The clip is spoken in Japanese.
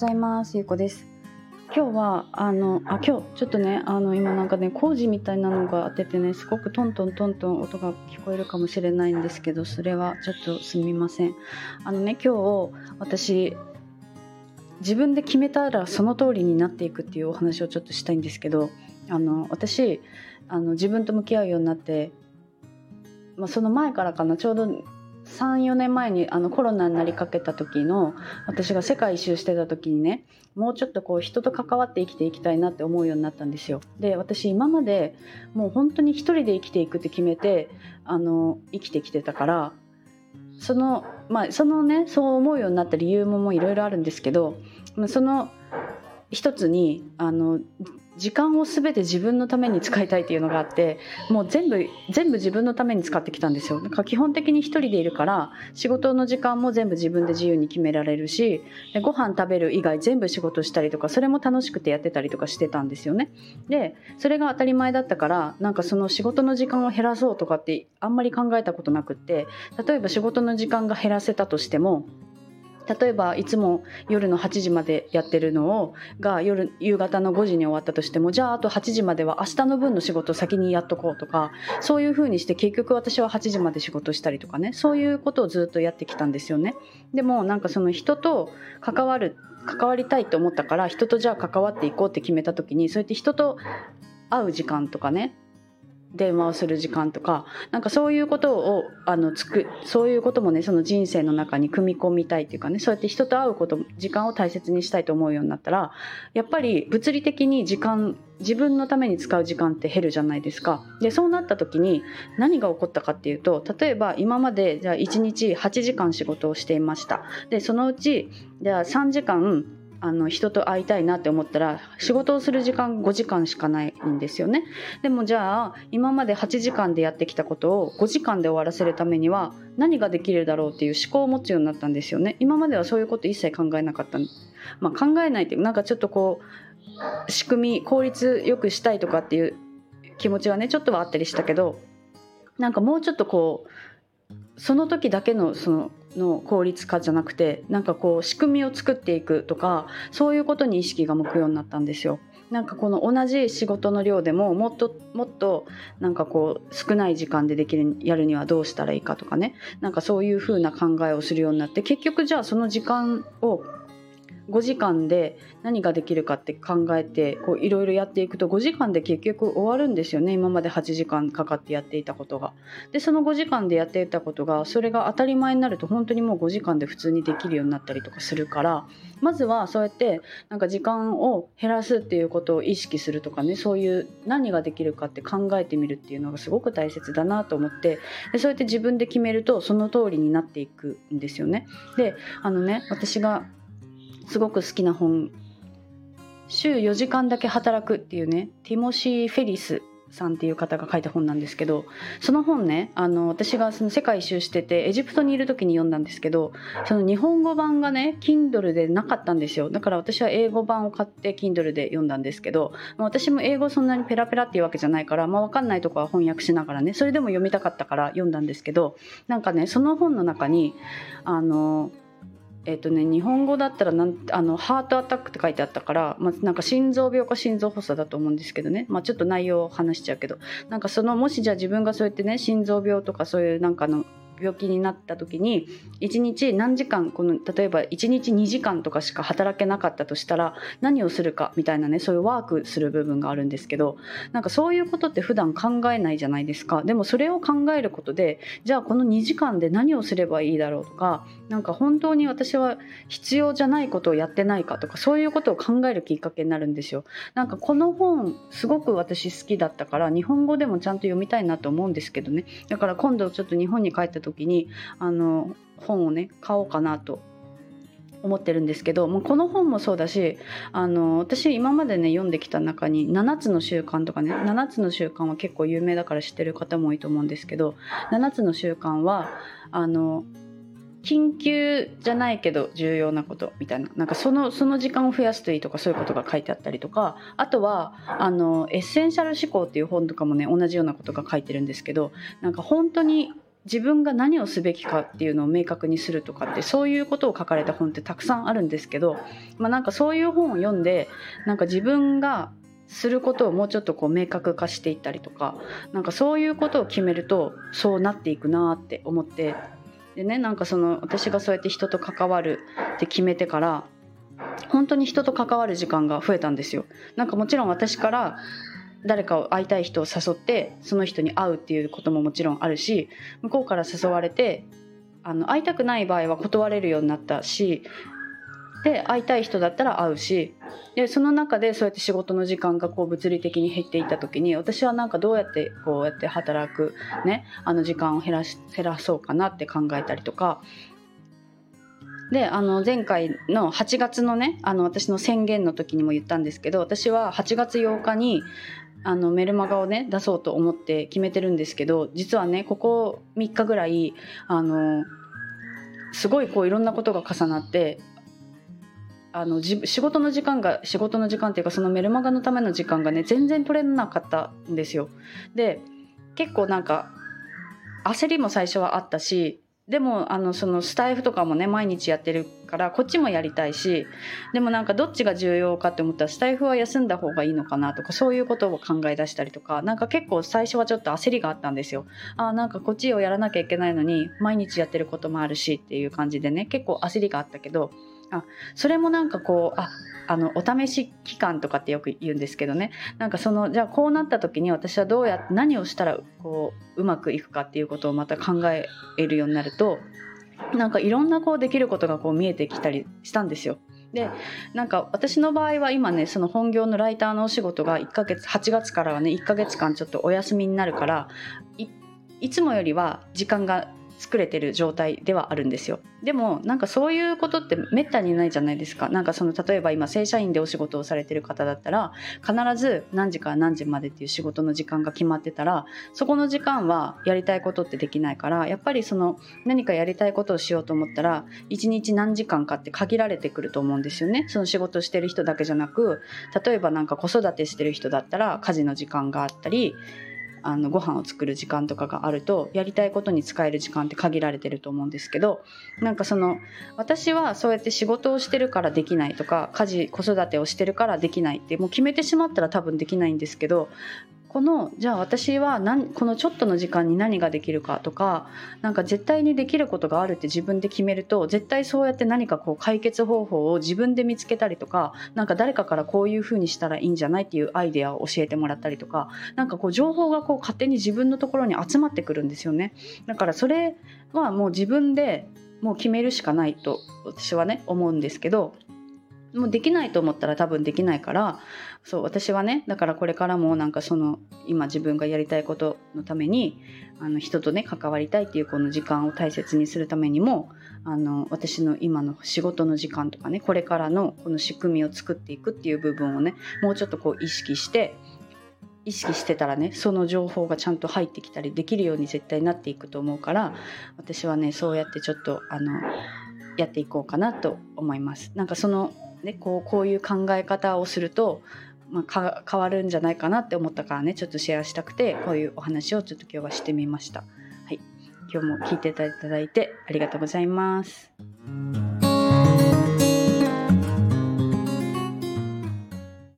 ざいます。ゆうこです。今日はあのあ今日ちょっとねあの今なんかね工事みたいなのが当ててねすごくトントントントン音が聞こえるかもしれないんですけどそれはちょっとすみません。あのね今日私自分で決めたらその通りになっていくっていうお話をちょっとしたいんですけどあの私あの自分と向き合うようになって、まあ、その前からかなちょうど34年前にあのコロナになりかけた時の私が世界一周してた時にねもうちょっとこう人と関わって生きていきたいなって思うようになったんですよ。で私今までもう本当に一人で生きていくって決めてあの生きてきてたからそのまあそのねそう思うようになった理由もいろいろあるんですけどその一つにあの時間を全て自分のために使いたいっていうのがあってもう全部全部自分のために使ってきたんですよ。だから基本的に一人でいるから仕事の時間も全部自分で自由に決められるしでご飯食べる以外全部仕事したりとかそれも楽しくてやってたりとかしてたんですよね。でそれが当たり前だったからなんかその仕事の時間を減らそうとかってあんまり考えたことなくって例えば仕事の時間が減らせたとしても例えばいつも夜の8時までやってるのをが夜夕方の5時に終わったとしてもじゃああと8時までは明日の分の仕事を先にやっとこうとかそういうふうにして結局私は8時まで仕事したりとかねそういうことをずっとやってきたんですよね。でもなんかその人と関わる関わりたいと思ったから人とじゃあ関わっていこうって決めた時にそうやって人と会う時間とかね電話をする時間とかなんかそういうことをあのつくそういうこともねその人生の中に組み込みたいっていうかねそうやって人と会うこと時間を大切にしたいと思うようになったらやっぱり物理的に時間自分のために使う時間って減るじゃないですか。でそうなった時に何が起こったかっていうと例えば今までじゃあ1日8時間仕事をしていました。でそのうちじゃあ3時間あの人と会いたいなって思ったら仕事をする時間5時間しかないんですよね。でもじゃあ今まで8時間でやってきたことを5時間で終わらせるためには何ができるだろうっていう思考を持つようになったんですよね。今まではそういうこと一切考えなかった。まあ、考えないっていうなんかちょっとこう仕組み効率よくしたいとかっていう気持ちはねちょっとはあったりしたけどなんかもうちょっとこうその時だけのそのの効率化じゃなくてなんかこう仕組みを作っていくとかそういうことに意識が向くようになったんですよ。なんかこの同じ仕事の量でももっともっとなんかこう少ない時間でできるやるにはどうしたらいいかとかねなんかそういう風な考えをするようになって結局じゃあその時間を5時間で何ができるかって考えていろいろやっていくと5時間で結局終わるんですよね今まで8時間かかってやっていたことが。でその5時間でやっていたことがそれが当たり前になると本当にもう5時間で普通にできるようになったりとかするからまずはそうやってなんか時間を減らすっていうことを意識するとかねそういう何ができるかって考えてみるっていうのがすごく大切だなと思ってでそうやって自分で決めるとその通りになっていくんですよね。であのね私がすごく好きな本。週4時間だけ働くっていうねティモシー・フェリスさんっていう方が書いた本なんですけどその本ねあの私がその世界一周しててエジプトにいる時に読んだんですけどその日本語版がね Kindle でなかったんですよ。だから私は英語版を買って Kindle で読んだんですけど私も英語そんなにペラペラっていうわけじゃないから、まあ、分かんないとこは翻訳しながらねそれでも読みたかったから読んだんですけどなんかねその本の中にあのえっ、とね日本語だったらなんあのハートアタックって書いてあったから、まあ、なんか心臓病か心臓発作だと思うんですけどね、まあ、ちょっと内容を話しちゃうけど。なんかそのもしじゃあ自分がそうやってね心臓病とかそういうなんかの病気になった時に1日何時間この例えば1日2時間とかしか働けなかったとしたら何をするかみたいなねそういうワークする部分があるんですけどなんかそういうことって普段考えないじゃないですか。でもそれを考えることでじゃあこの2時間で何をすればいいだろうとかなんか本当に私は必要じゃないことをやってないかとかそういうことを考えるきっかけになるんですよ。なんかこの本すごく私好きだったから日本語でもちゃんと読みたいなと思うんですけどね。だから今度ちょっと日本に帰った時にあの本をね買おうかなと思ってるんですけどもうこの本もそうだしあの私今までね読んできた中に「7つの習慣」とかね「7つの習慣」は結構有名だから知ってる方も多いと思うんですけど「7つの習慣は」あの緊急じゃないけど重要なことみたいななんかそのその時間を増やすといいとかそういうことが書いてあったりとかあとはあのエッセンシャル思考っていう本とかもね同じようなことが書いてるんですけどなんか本当に自分が何をすべきかっていうのを明確にするとかってそういうことを書かれた本ってたくさんあるんですけど、まあ、なんかそういう本を読んでなんか自分がすることをもうちょっとこう明確化していったりとかなんかそういうことを決めるとそうなっていくなって思ってでねなんかその私がそうやって人と関わるって決めてから本当に人と関わる時間が増えたんですよ。なんかもちろん私から誰かを会いたい人を誘ってその人に会うっていうことももちろんあるし向こうから誘われてあの会いたくない場合は断れるようになったしで会いたい人だったら会うしでその中でそうやって仕事の時間がこう物理的に減っていった時に私はなんかどうやってこうやって働く、ね、あの時間を減らし減らそうかなって考えたりとかであの前回の8月のねあの私の宣言の時にも言ったんですけど私は8月8日にあのメルマガをね出そうと思って決めてるんですけど実はねここ3日ぐらいあのすごいこういろんなことが重なってあの仕事の時間が仕事の時間っていうかそのメルマガのための時間がね全然取れなかったんですよ。で結構なんか焦りも最初はあったしでもあのそのスタイフとかもね毎日やってるからこっちもやりたいしでもなんかどっちが重要かって思ったらスタイフは休んだ方がいいのかなとかそういうことを考え出したりとか何か結構最初はちょっと焦りがあったんですよ。あなんかこっちをやらなきゃいけないのに毎日やってることもあるしっていう感じでね結構焦りがあったけどあそれもなんかこうああのお試し期間とかってよく言うんですけどね。なんかそのじゃあこうなった時に私はどうやって何をしたらこううまくいくかっていうことをまた考えるようになるとなんかいろんなこうできることがこう見えてきたりしたんですよ。でなんか私の場合は今ねその本業のライターのお仕事が1ヶ月8月からはね1ヶ月間ちょっとお休みになるからいつもよりは時間が作れてる状態ではあるんですよ。でもなんかそういうことってめったにないじゃないですか。なんかその例えば今正社員でお仕事をされてる方だったら必ず何時から何時までっていう仕事の時間が決まってたらそこの時間はやりたいことってできないからやっぱりその何かやりたいことをしようと思ったら1日何時間かって限られてくると思うんですよね。その仕事してる人だけじゃなく例えばなんか子育てしてる人だったら家事の時間があったりあのご飯を作る時間とかがあるとやりたいことに使える時間って限られてると思うんですけどなんかその私はそうやって仕事をしてるからできないとか家事子育てをしてるからできないってもう決めてしまったら多分できないんですけどこのじゃあ私は何このちょっとの時間に何ができるかとかなんか絶対にできることがあるって自分で決めると絶対そうやって何かこう解決方法を自分で見つけたりとかなんか誰かからこういうふうにしたらいいんじゃないっていうアイデアを教えてもらったりとかなんかこう情報がこう勝手に自分のところに集まってくるんですよね。だからそれはもう自分でもう決めるしかないと私はね思うんですけどもうできないと思ったら多分できないからそう私はねだからこれからもなんかその今自分がやりたいことのためにあの人とね関わりたいっていうこの時間を大切にするためにもあの私の今の仕事の時間とかねこれからのこの仕組みを作っていくっていう部分をねもうちょっとこう意識して意識してたらねその情報がちゃんと入ってきたりできるように絶対なっていくと思うから私はねそうやってちょっとあのやっていこうかなと思います。なんかそのね、こうこういう考え方をすると、まあ、変わるんじゃないかなって思ったからねちょっとシェアしたくてこういうお話をちょっと今日はしてみました。はい、今日も聞いていただいてありがとうございます。